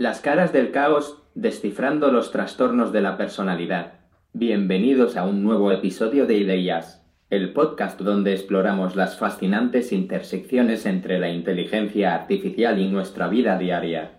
Las caras del caos, descifrando los trastornos de la personalidad. Bienvenidos a un nuevo episodio de Ideas, el podcast donde exploramos las fascinantes intersecciones entre la inteligencia artificial y nuestra vida diaria.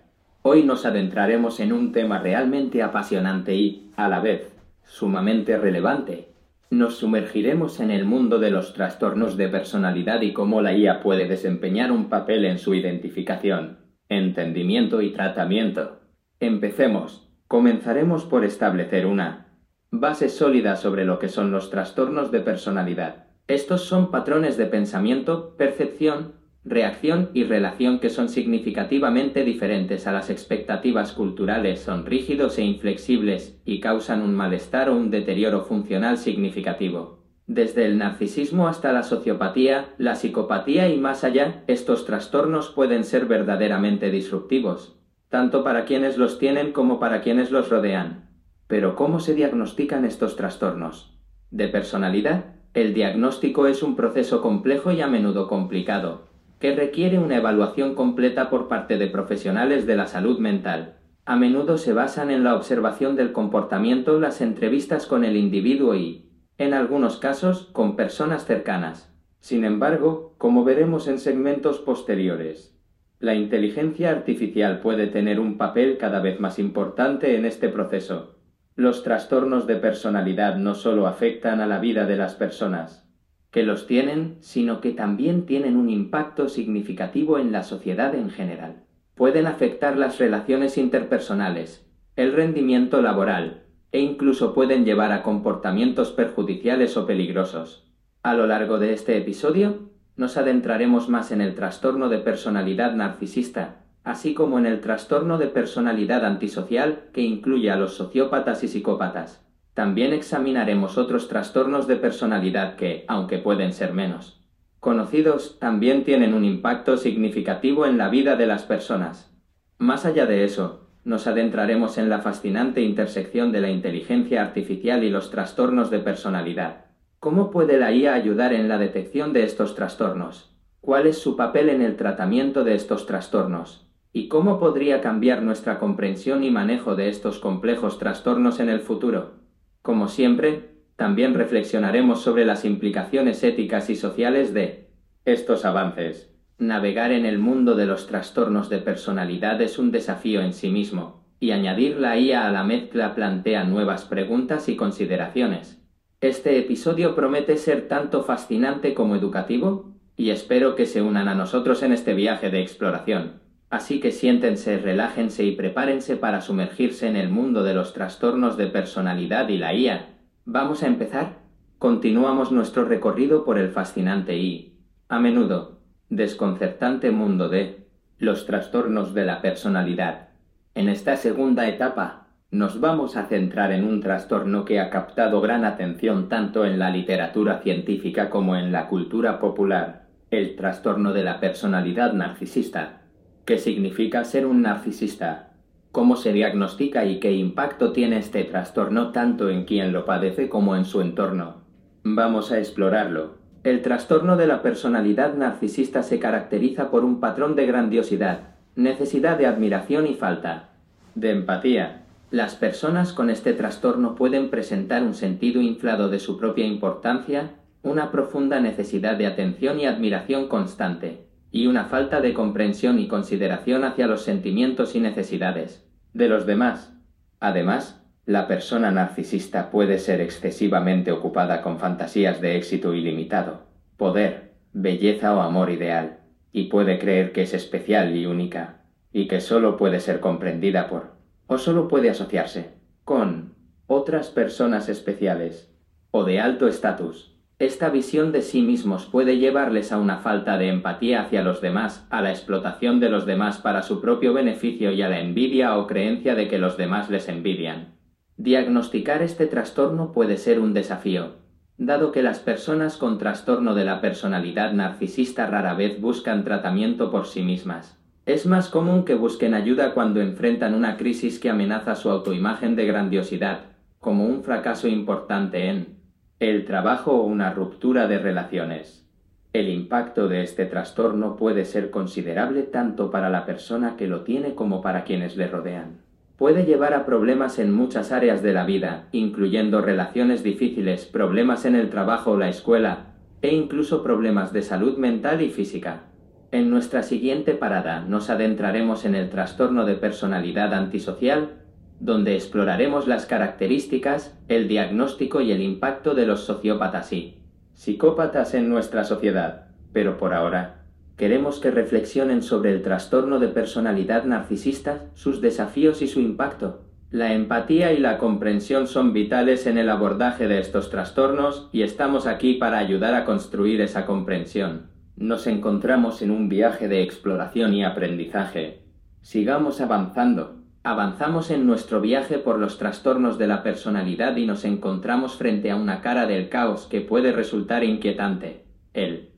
Hoy nos adentraremos en un tema realmente apasionante y, a la vez, sumamente relevante. Nos sumergiremos en el mundo de los trastornos de personalidad y cómo la IA puede desempeñar un papel en su identificación entendimiento y tratamiento. Empecemos. Comenzaremos por establecer una base sólida sobre lo que son los trastornos de personalidad. Estos son patrones de pensamiento, percepción, reacción y relación que son significativamente diferentes a las expectativas culturales, son rígidos e inflexibles y causan un malestar o un deterioro funcional significativo. Desde el narcisismo hasta la sociopatía, la psicopatía y más allá, estos trastornos pueden ser verdaderamente disruptivos, tanto para quienes los tienen como para quienes los rodean. Pero ¿cómo se diagnostican estos trastornos? De personalidad, el diagnóstico es un proceso complejo y a menudo complicado, que requiere una evaluación completa por parte de profesionales de la salud mental. A menudo se basan en la observación del comportamiento, las entrevistas con el individuo y, en algunos casos con personas cercanas. Sin embargo, como veremos en segmentos posteriores, la inteligencia artificial puede tener un papel cada vez más importante en este proceso. Los trastornos de personalidad no solo afectan a la vida de las personas, que los tienen, sino que también tienen un impacto significativo en la sociedad en general. Pueden afectar las relaciones interpersonales, el rendimiento laboral, e incluso pueden llevar a comportamientos perjudiciales o peligrosos. A lo largo de este episodio, nos adentraremos más en el trastorno de personalidad narcisista, así como en el trastorno de personalidad antisocial que incluye a los sociópatas y psicópatas. También examinaremos otros trastornos de personalidad que, aunque pueden ser menos conocidos, también tienen un impacto significativo en la vida de las personas. Más allá de eso, nos adentraremos en la fascinante intersección de la inteligencia artificial y los trastornos de personalidad. ¿Cómo puede la IA ayudar en la detección de estos trastornos? ¿Cuál es su papel en el tratamiento de estos trastornos? ¿Y cómo podría cambiar nuestra comprensión y manejo de estos complejos trastornos en el futuro? Como siempre, también reflexionaremos sobre las implicaciones éticas y sociales de estos avances. Navegar en el mundo de los trastornos de personalidad es un desafío en sí mismo, y añadir la IA a la mezcla plantea nuevas preguntas y consideraciones. Este episodio promete ser tanto fascinante como educativo, y espero que se unan a nosotros en este viaje de exploración. Así que siéntense, relájense y prepárense para sumergirse en el mundo de los trastornos de personalidad y la IA. ¿Vamos a empezar? Continuamos nuestro recorrido por el fascinante y, a menudo, desconcertante mundo de los trastornos de la personalidad. En esta segunda etapa nos vamos a centrar en un trastorno que ha captado gran atención tanto en la literatura científica como en la cultura popular, el trastorno de la personalidad narcisista. ¿Qué significa ser un narcisista? ¿Cómo se diagnostica y qué impacto tiene este trastorno tanto en quien lo padece como en su entorno? Vamos a explorarlo el trastorno de la personalidad narcisista se caracteriza por un patrón de grandiosidad, necesidad de admiración y falta de empatía. Las personas con este trastorno pueden presentar un sentido inflado de su propia importancia, una profunda necesidad de atención y admiración constante, y una falta de comprensión y consideración hacia los sentimientos y necesidades de los demás. Además, la persona narcisista puede ser excesivamente ocupada con fantasías de éxito ilimitado, poder, belleza o amor ideal, y puede creer que es especial y única, y que solo puede ser comprendida por, o solo puede asociarse, con, otras personas especiales, o de alto estatus. Esta visión de sí mismos puede llevarles a una falta de empatía hacia los demás, a la explotación de los demás para su propio beneficio y a la envidia o creencia de que los demás les envidian. Diagnosticar este trastorno puede ser un desafío, dado que las personas con trastorno de la personalidad narcisista rara vez buscan tratamiento por sí mismas. Es más común que busquen ayuda cuando enfrentan una crisis que amenaza su autoimagen de grandiosidad, como un fracaso importante en el trabajo o una ruptura de relaciones. El impacto de este trastorno puede ser considerable tanto para la persona que lo tiene como para quienes le rodean. Puede llevar a problemas en muchas áreas de la vida, incluyendo relaciones difíciles, problemas en el trabajo o la escuela, e incluso problemas de salud mental y física. En nuestra siguiente parada nos adentraremos en el trastorno de personalidad antisocial, donde exploraremos las características, el diagnóstico y el impacto de los sociópatas y psicópatas en nuestra sociedad. Pero por ahora, queremos que reflexionen sobre el trastorno de personalidad narcisista, sus desafíos y su impacto. La empatía y la comprensión son vitales en el abordaje de estos trastornos y estamos aquí para ayudar a construir esa comprensión. Nos encontramos en un viaje de exploración y aprendizaje. Sigamos avanzando. Avanzamos en nuestro viaje por los trastornos de la personalidad y nos encontramos frente a una cara del caos que puede resultar inquietante. El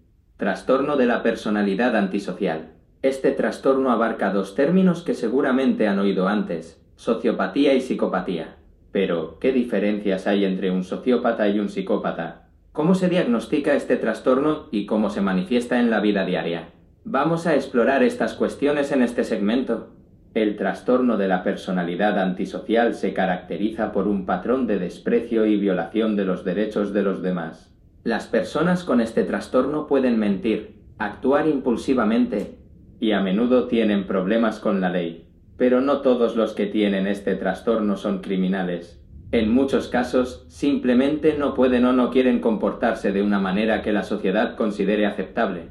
trastorno de la personalidad antisocial. Este trastorno abarca dos términos que seguramente han oído antes, sociopatía y psicopatía. Pero, ¿qué diferencias hay entre un sociópata y un psicópata? ¿Cómo se diagnostica este trastorno y cómo se manifiesta en la vida diaria? Vamos a explorar estas cuestiones en este segmento. El trastorno de la personalidad antisocial se caracteriza por un patrón de desprecio y violación de los derechos de los demás. Las personas con este trastorno pueden mentir, actuar impulsivamente y a menudo tienen problemas con la ley. Pero no todos los que tienen este trastorno son criminales. En muchos casos, simplemente no pueden o no quieren comportarse de una manera que la sociedad considere aceptable.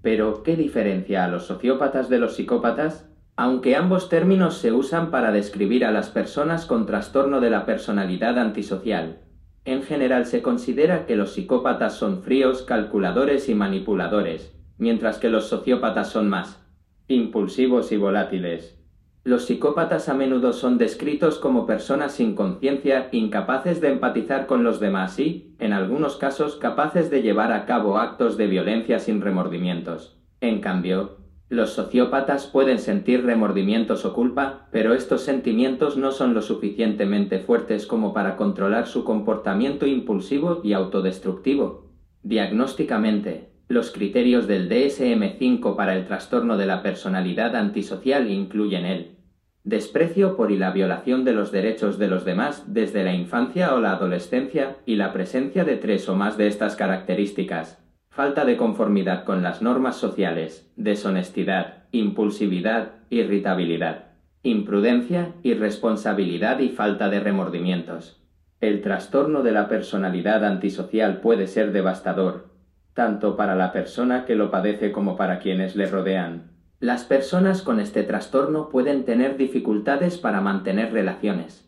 Pero, ¿qué diferencia a los sociópatas de los psicópatas? Aunque ambos términos se usan para describir a las personas con trastorno de la personalidad antisocial, en general se considera que los psicópatas son fríos, calculadores y manipuladores, mientras que los sociópatas son más impulsivos y volátiles. Los psicópatas a menudo son descritos como personas sin conciencia, incapaces de empatizar con los demás y, en algunos casos, capaces de llevar a cabo actos de violencia sin remordimientos. En cambio, los sociópatas pueden sentir remordimientos o culpa, pero estos sentimientos no son lo suficientemente fuertes como para controlar su comportamiento impulsivo y autodestructivo. Diagnósticamente, los criterios del DSM-5 para el trastorno de la personalidad antisocial incluyen el desprecio por y la violación de los derechos de los demás desde la infancia o la adolescencia y la presencia de tres o más de estas características, falta de conformidad con las normas sociales, deshonestidad, impulsividad, irritabilidad, imprudencia, irresponsabilidad y falta de remordimientos. El trastorno de la personalidad antisocial puede ser devastador, tanto para la persona que lo padece como para quienes le rodean. Las personas con este trastorno pueden tener dificultades para mantener relaciones,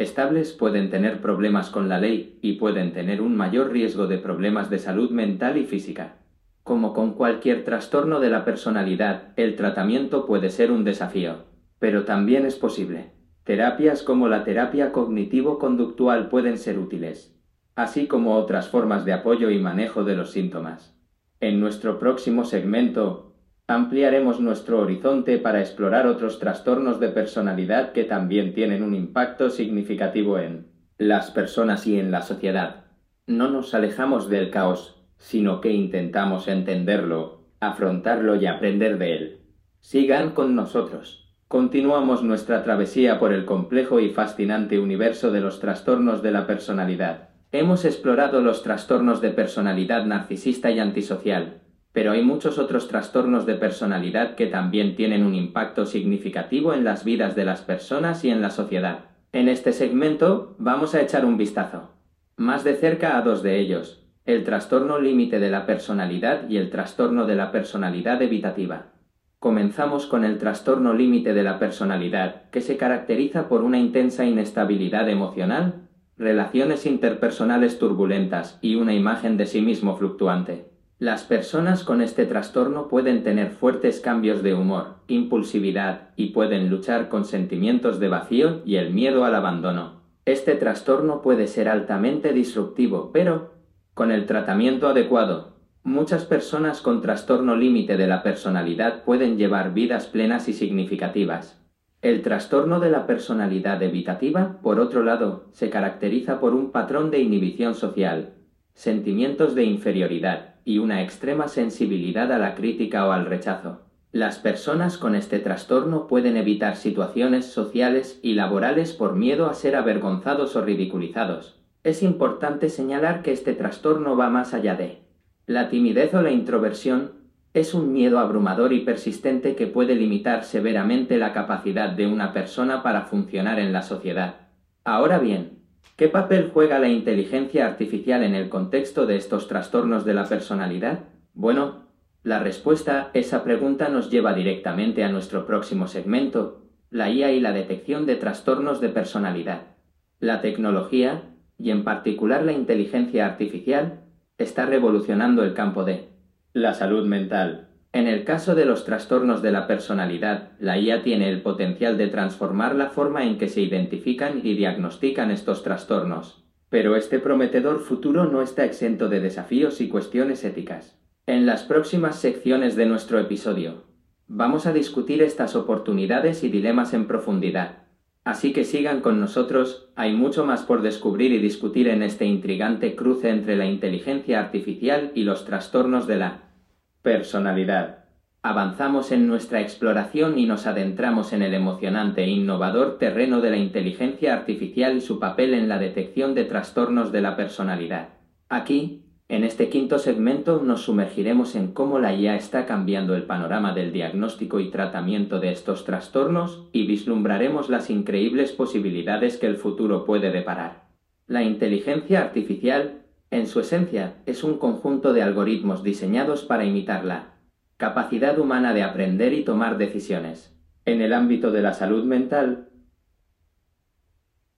estables pueden tener problemas con la ley y pueden tener un mayor riesgo de problemas de salud mental y física. Como con cualquier trastorno de la personalidad, el tratamiento puede ser un desafío, pero también es posible. Terapias como la terapia cognitivo-conductual pueden ser útiles, así como otras formas de apoyo y manejo de los síntomas. En nuestro próximo segmento Ampliaremos nuestro horizonte para explorar otros trastornos de personalidad que también tienen un impacto significativo en las personas y en la sociedad. No nos alejamos del caos, sino que intentamos entenderlo, afrontarlo y aprender de él. Sigan con nosotros. Continuamos nuestra travesía por el complejo y fascinante universo de los trastornos de la personalidad. Hemos explorado los trastornos de personalidad narcisista y antisocial, pero hay muchos otros trastornos de personalidad que también tienen un impacto significativo en las vidas de las personas y en la sociedad. En este segmento vamos a echar un vistazo, más de cerca a dos de ellos, el trastorno límite de la personalidad y el trastorno de la personalidad evitativa. Comenzamos con el trastorno límite de la personalidad, que se caracteriza por una intensa inestabilidad emocional, relaciones interpersonales turbulentas y una imagen de sí mismo fluctuante. Las personas con este trastorno pueden tener fuertes cambios de humor, impulsividad y pueden luchar con sentimientos de vacío y el miedo al abandono. Este trastorno puede ser altamente disruptivo, pero, con el tratamiento adecuado, muchas personas con trastorno límite de la personalidad pueden llevar vidas plenas y significativas. El trastorno de la personalidad evitativa, por otro lado, se caracteriza por un patrón de inhibición social, sentimientos de inferioridad, y una extrema sensibilidad a la crítica o al rechazo. Las personas con este trastorno pueden evitar situaciones sociales y laborales por miedo a ser avergonzados o ridiculizados. Es importante señalar que este trastorno va más allá de la timidez o la introversión, es un miedo abrumador y persistente que puede limitar severamente la capacidad de una persona para funcionar en la sociedad. Ahora bien, ¿qué papel juega la inteligencia artificial en el contexto de estos trastornos de la personalidad? Bueno, la respuesta a esa pregunta nos lleva directamente a nuestro próximo segmento, la IA y la detección de trastornos de personalidad. La tecnología, y en particular la inteligencia artificial, está revolucionando el campo de la salud mental. En el caso de los trastornos de la personalidad, la IA tiene el potencial de transformar la forma en que se identifican y diagnostican estos trastornos. Pero este prometedor futuro no está exento de desafíos y cuestiones éticas. En las próximas secciones de nuestro episodio, vamos a discutir estas oportunidades y dilemas en profundidad. Así que sigan con nosotros, hay mucho más por descubrir y discutir en este intrigante cruce entre la inteligencia artificial y los trastornos de la personalidad. Avanzamos en nuestra exploración y nos adentramos en el emocionante e innovador terreno de la inteligencia artificial y su papel en la detección de trastornos de la personalidad. Aquí, en este quinto segmento nos sumergiremos en cómo la IA está cambiando el panorama del diagnóstico y tratamiento de estos trastornos y vislumbraremos las increíbles posibilidades que el futuro puede deparar. La inteligencia artificial, en su esencia, es un conjunto de algoritmos diseñados para imitar la capacidad humana de aprender y tomar decisiones. En el ámbito de la salud mental,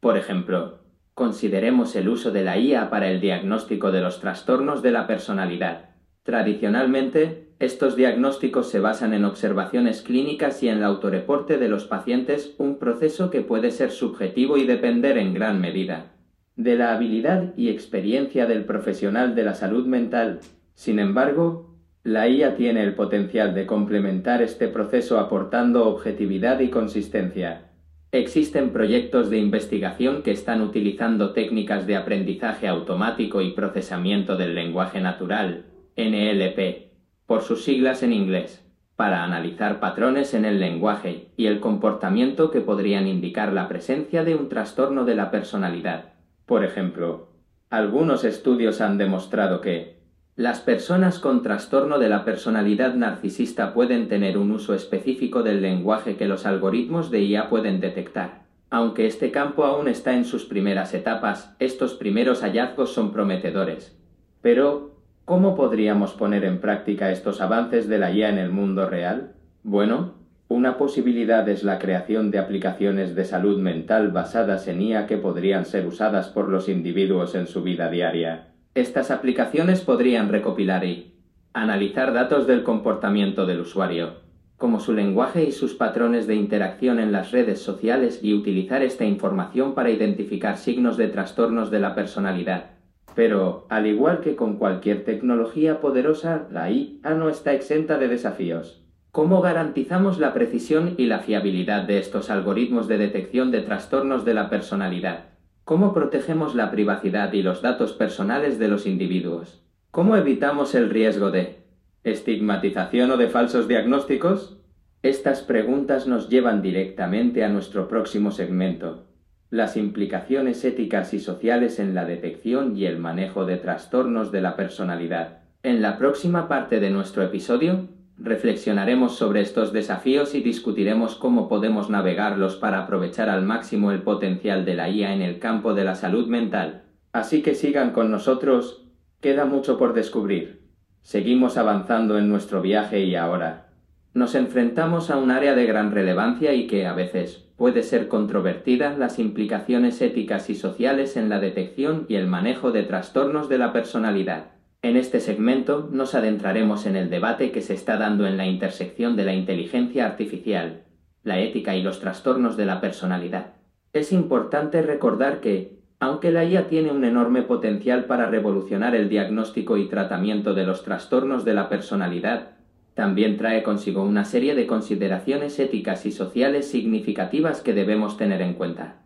por ejemplo, Consideremos el uso de la IA para el diagnóstico de los trastornos de la personalidad. Tradicionalmente, estos diagnósticos se basan en observaciones clínicas y en el autoreporte de los pacientes, un proceso que puede ser subjetivo y depender en gran medida de la habilidad y experiencia del profesional de la salud mental. Sin embargo, la IA tiene el potencial de complementar este proceso aportando objetividad y consistencia. Existen proyectos de investigación que están utilizando técnicas de aprendizaje automático y procesamiento del lenguaje natural, NLP, por sus siglas en inglés, para analizar patrones en el lenguaje y el comportamiento que podrían indicar la presencia de un trastorno de la personalidad. Por ejemplo, algunos estudios han demostrado que las personas con trastorno de la personalidad narcisista pueden tener un uso específico del lenguaje que los algoritmos de IA pueden detectar. Aunque este campo aún está en sus primeras etapas, estos primeros hallazgos son prometedores. Pero, ¿cómo podríamos poner en práctica estos avances de la IA en el mundo real? Bueno, una posibilidad es la creación de aplicaciones de salud mental basadas en IA que podrían ser usadas por los individuos en su vida diaria. Estas aplicaciones podrían recopilar y analizar datos del comportamiento del usuario, como su lenguaje y sus patrones de interacción en las redes sociales y utilizar esta información para identificar signos de trastornos de la personalidad. Pero, al igual que con cualquier tecnología poderosa, la IA no está exenta de desafíos. ¿Cómo garantizamos la precisión y la fiabilidad de estos algoritmos de detección de trastornos de la personalidad? ¿Cómo protegemos la privacidad y los datos personales de los individuos? ¿Cómo evitamos el riesgo de estigmatización o de falsos diagnósticos? Estas preguntas nos llevan directamente a nuestro próximo segmento, las implicaciones éticas y sociales en la detección y el manejo de trastornos de la personalidad. En la próxima parte de nuestro episodio Reflexionaremos sobre estos desafíos y discutiremos cómo podemos navegarlos para aprovechar al máximo el potencial de la IA en el campo de la salud mental. Así que sigan con nosotros, queda mucho por descubrir. Seguimos avanzando en nuestro viaje y ahora nos enfrentamos a un área de gran relevancia y que a veces puede ser controvertida las implicaciones éticas y sociales en la detección y el manejo de trastornos de la personalidad. En este segmento nos adentraremos en el debate que se está dando en la intersección de la inteligencia artificial, la ética y los trastornos de la personalidad. Es importante recordar que, aunque la IA tiene un enorme potencial para revolucionar el diagnóstico y tratamiento de los trastornos de la personalidad, también trae consigo una serie de consideraciones éticas y sociales significativas que debemos tener en cuenta.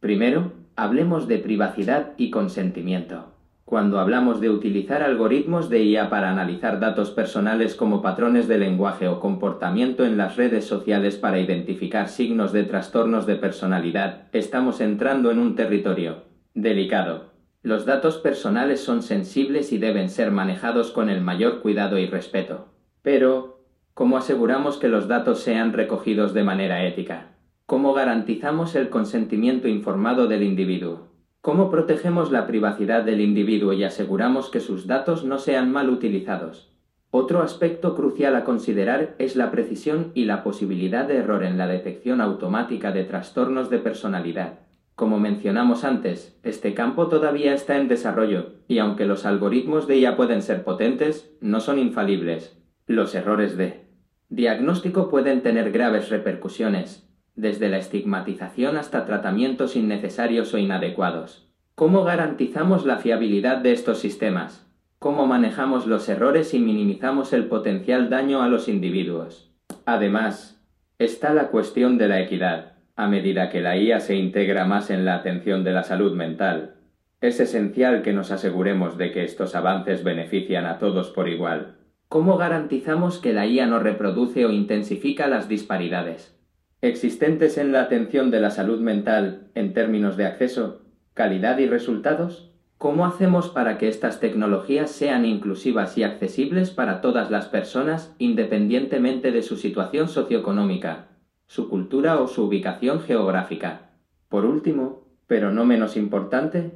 Primero, hablemos de privacidad y consentimiento. Cuando hablamos de utilizar algoritmos de IA para analizar datos personales como patrones de lenguaje o comportamiento en las redes sociales para identificar signos de trastornos de personalidad, estamos entrando en un territorio delicado. Los datos personales son sensibles y deben ser manejados con el mayor cuidado y respeto. Pero, ¿cómo aseguramos que los datos sean recogidos de manera ética? ¿Cómo garantizamos el consentimiento informado del individuo? ¿Cómo protegemos la privacidad del individuo y aseguramos que sus datos no sean mal utilizados? Otro aspecto crucial a considerar es la precisión y la posibilidad de error en la detección automática de trastornos de personalidad. Como mencionamos antes, este campo todavía está en desarrollo, y aunque los algoritmos de IA pueden ser potentes, no son infalibles. Los errores de diagnóstico pueden tener graves repercusiones, desde la estigmatización hasta tratamientos innecesarios o inadecuados. ¿Cómo garantizamos la fiabilidad de estos sistemas? ¿Cómo manejamos los errores y minimizamos el potencial daño a los individuos? Además, está la cuestión de la equidad. A medida que la IA se integra más en la atención de la salud mental, es esencial que nos aseguremos de que estos avances benefician a todos por igual. ¿Cómo garantizamos que la IA no reproduce o intensifica las disparidades? Existentes en la atención de la salud mental en términos de acceso, calidad y resultados? ¿Cómo hacemos para que estas tecnologías sean inclusivas y accesibles para todas las personas independientemente de su situación socioeconómica, su cultura o su ubicación geográfica? Por último, pero no menos importante,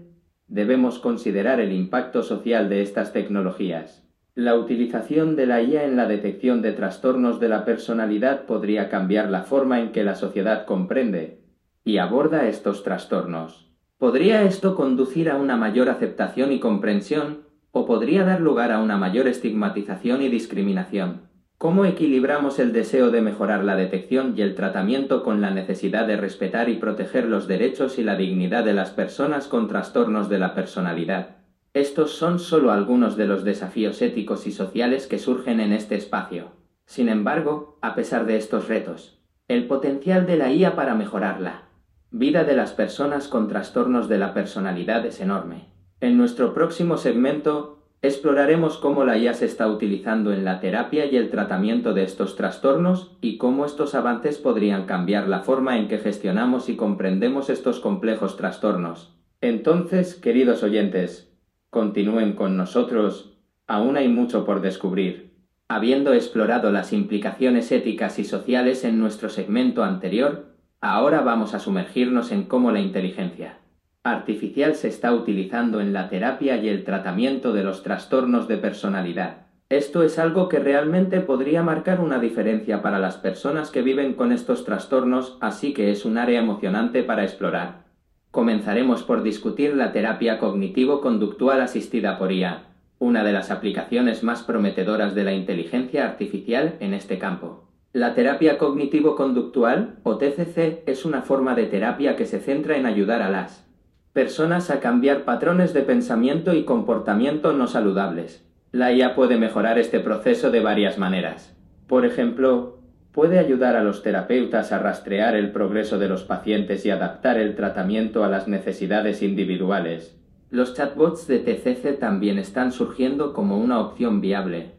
debemos considerar el impacto social de estas tecnologías. La utilización de la IA en la detección de trastornos de la personalidad podría cambiar la forma en que la sociedad comprende y aborda estos trastornos. ¿Podría esto conducir a una mayor aceptación y comprensión o podría dar lugar a una mayor estigmatización y discriminación? ¿Cómo equilibramos el deseo de mejorar la detección y el tratamiento con la necesidad de respetar y proteger los derechos y la dignidad de las personas con trastornos de la personalidad? Estos son solo algunos de los desafíos éticos y sociales que surgen en este espacio. Sin embargo, a pesar de estos retos, el potencial de la IA para mejorar la vida de las personas con trastornos de la personalidad es enorme. En nuestro próximo segmento exploraremos cómo la IA se está utilizando en la terapia y el tratamiento de estos trastornos y cómo estos avances podrían cambiar la forma en que gestionamos y comprendemos estos complejos trastornos. Entonces, queridos oyentes, Continúen con nosotros, aún hay mucho por descubrir. Habiendo explorado las implicaciones éticas y sociales en nuestro segmento anterior, ahora vamos a sumergirnos en cómo la inteligencia artificial se está utilizando en la terapia y el tratamiento de los trastornos de personalidad. Esto es algo que realmente podría marcar una diferencia para las personas que viven con estos trastornos, así que es un área emocionante para explorar. Comenzaremos por discutir la terapia cognitivo-conductual asistida por IA, una de las aplicaciones más prometedoras de la inteligencia artificial en este campo. La terapia cognitivo-conductual, o TCC, es una forma de terapia que se centra en ayudar a las personas a cambiar patrones de pensamiento y comportamiento no saludables. La IA puede mejorar este proceso de varias maneras. Por ejemplo, puede ayudar a los terapeutas a rastrear el progreso de los pacientes y adaptar el tratamiento a las necesidades individuales. Los chatbots de TCC también están surgiendo como una opción viable,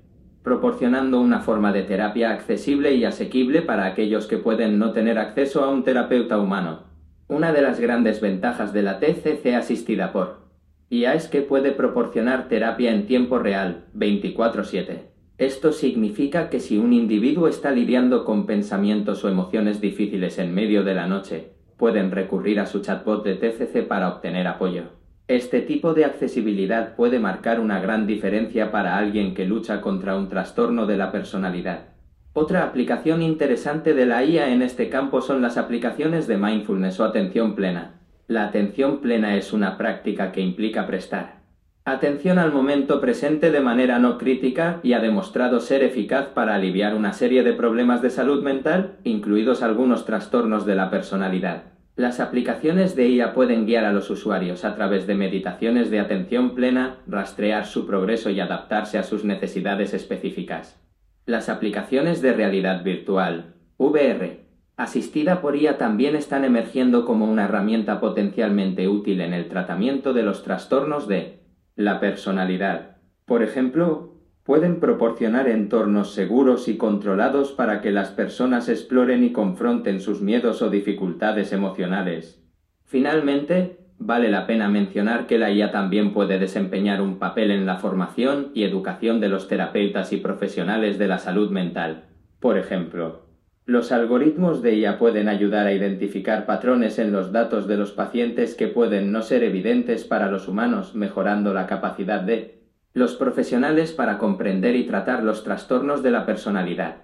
proporcionando una forma de terapia accesible y asequible para aquellos que pueden no tener acceso a un terapeuta humano. Una de las grandes ventajas de la TCC asistida por IA es que puede proporcionar terapia en tiempo real, 24/7. Esto significa que si un individuo está lidiando con pensamientos o emociones difíciles en medio de la noche, pueden recurrir a su chatbot de TCC para obtener apoyo. Este tipo de accesibilidad puede marcar una gran diferencia para alguien que lucha contra un trastorno de la personalidad. Otra aplicación interesante de la IA en este campo son las aplicaciones de mindfulness o atención plena. La atención plena es una práctica que implica prestar Atención al momento presente de manera no crítica y ha demostrado ser eficaz para aliviar una serie de problemas de salud mental, incluidos algunos trastornos de la personalidad. Las aplicaciones de IA pueden guiar a los usuarios a través de meditaciones de atención plena, rastrear su progreso y adaptarse a sus necesidades específicas. Las aplicaciones de realidad virtual, VR, asistida por IA también están emergiendo como una herramienta potencialmente útil en el tratamiento de los trastornos de La personalidad. Por ejemplo, pueden proporcionar entornos seguros y controlados para que las personas exploren y confronten sus miedos o dificultades emocionales. Finalmente, vale la pena mencionar que la IA también puede desempeñar un papel en la formación y educación de los terapeutas y profesionales de la salud mental. Por ejemplo, los algoritmos de IA pueden ayudar a identificar patrones en los datos de los pacientes que pueden no ser evidentes para los humanos, mejorando la capacidad de los profesionales para comprender y tratar los trastornos de la personalidad.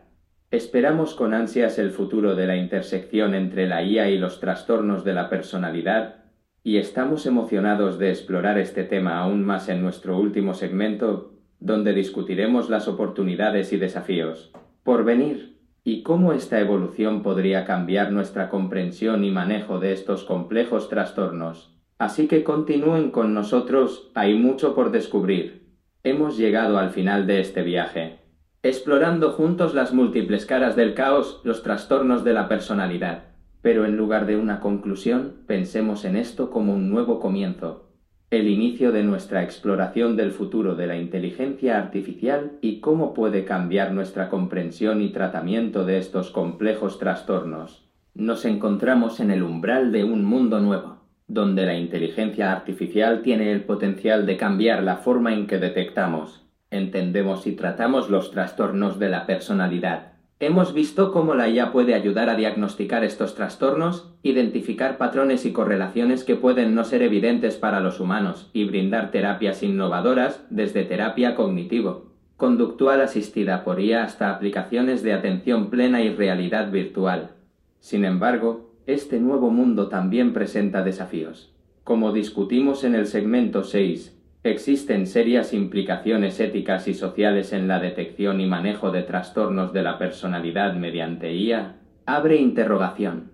Esperamos con ansias el futuro de la intersección entre la IA y los trastornos de la personalidad y estamos emocionados de explorar este tema aún más en nuestro último segmento, donde discutiremos las oportunidades y desafíos por venir y cómo esta evolución podría cambiar nuestra comprensión y manejo de estos complejos trastornos. Así que continúen con nosotros, hay mucho por descubrir. Hemos llegado al final de este viaje, explorando juntos las múltiples caras del caos, los trastornos de la personalidad. Pero en lugar de una conclusión, pensemos en esto como un nuevo comienzo, el inicio de nuestra exploración del futuro de la inteligencia artificial y cómo puede cambiar nuestra comprensión y tratamiento de estos complejos trastornos. Nos encontramos en el umbral de un mundo nuevo, donde la inteligencia artificial tiene el potencial de cambiar la forma en que detectamos, entendemos y tratamos los trastornos de la personalidad Hemos visto cómo la IA puede ayudar a diagnosticar estos trastornos, identificar patrones y correlaciones que pueden no ser evidentes para los humanos y brindar terapias innovadoras desde terapia cognitivo, conductual asistida por IA hasta aplicaciones de atención plena y realidad virtual. Sin embargo, este nuevo mundo también presenta desafíos. Como discutimos en el segmento 6, Existen serias implicaciones éticas y sociales en la detección y manejo de trastornos de la personalidad mediante IA. Abre interrogación.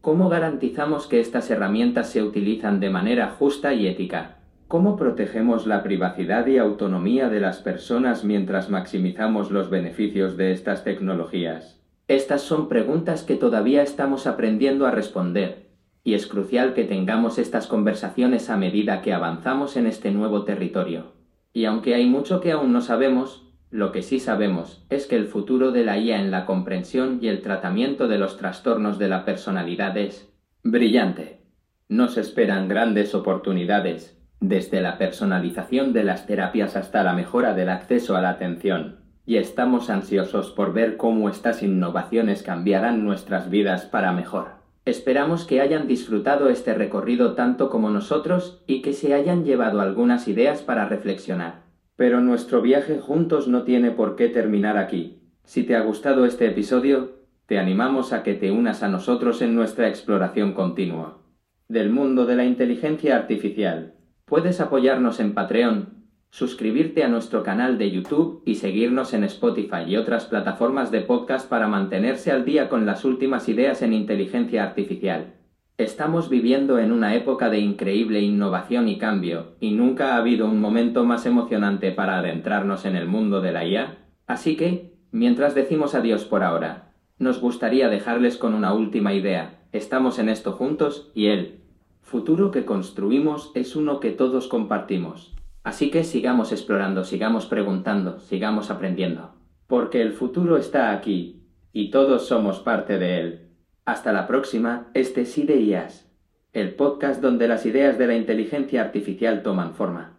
¿Cómo garantizamos que estas herramientas se utilizan de manera justa y ética? ¿Cómo protegemos la privacidad y autonomía de las personas mientras maximizamos los beneficios de estas tecnologías? Estas son preguntas que todavía estamos aprendiendo a responder y es crucial que tengamos estas conversaciones a medida que avanzamos en este nuevo territorio. Y aunque hay mucho que aún no sabemos, lo que sí sabemos es que el futuro de la IA en la comprensión y el tratamiento de los trastornos de la personalidad es brillante. Nos esperan grandes oportunidades, desde la personalización de las terapias hasta la mejora del acceso a la atención, y estamos ansiosos por ver cómo estas innovaciones cambiarán nuestras vidas para mejor. Esperamos que hayan disfrutado este recorrido tanto como nosotros y que se hayan llevado algunas ideas para reflexionar. Pero nuestro viaje juntos no tiene por qué terminar aquí. Si te ha gustado este episodio, te animamos a que te unas a nosotros en nuestra exploración continua del mundo de la inteligencia artificial. Puedes apoyarnos en Patreon suscribirte a nuestro canal de YouTube y seguirnos en Spotify y otras plataformas de podcast para mantenerse al día con las últimas ideas en inteligencia artificial. Estamos viviendo en una época de increíble innovación y cambio, y nunca ha habido un momento más emocionante para adentrarnos en el mundo de la IA. Así que, mientras decimos adiós por ahora, nos gustaría dejarles con una última idea. Estamos en esto juntos y el futuro que construimos es uno que todos compartimos. Así que sigamos explorando, sigamos preguntando, sigamos aprendiendo. Porque el futuro está aquí y todos somos parte de él. Hasta la próxima, este es Ideas, el podcast donde las ideas de la inteligencia artificial toman forma.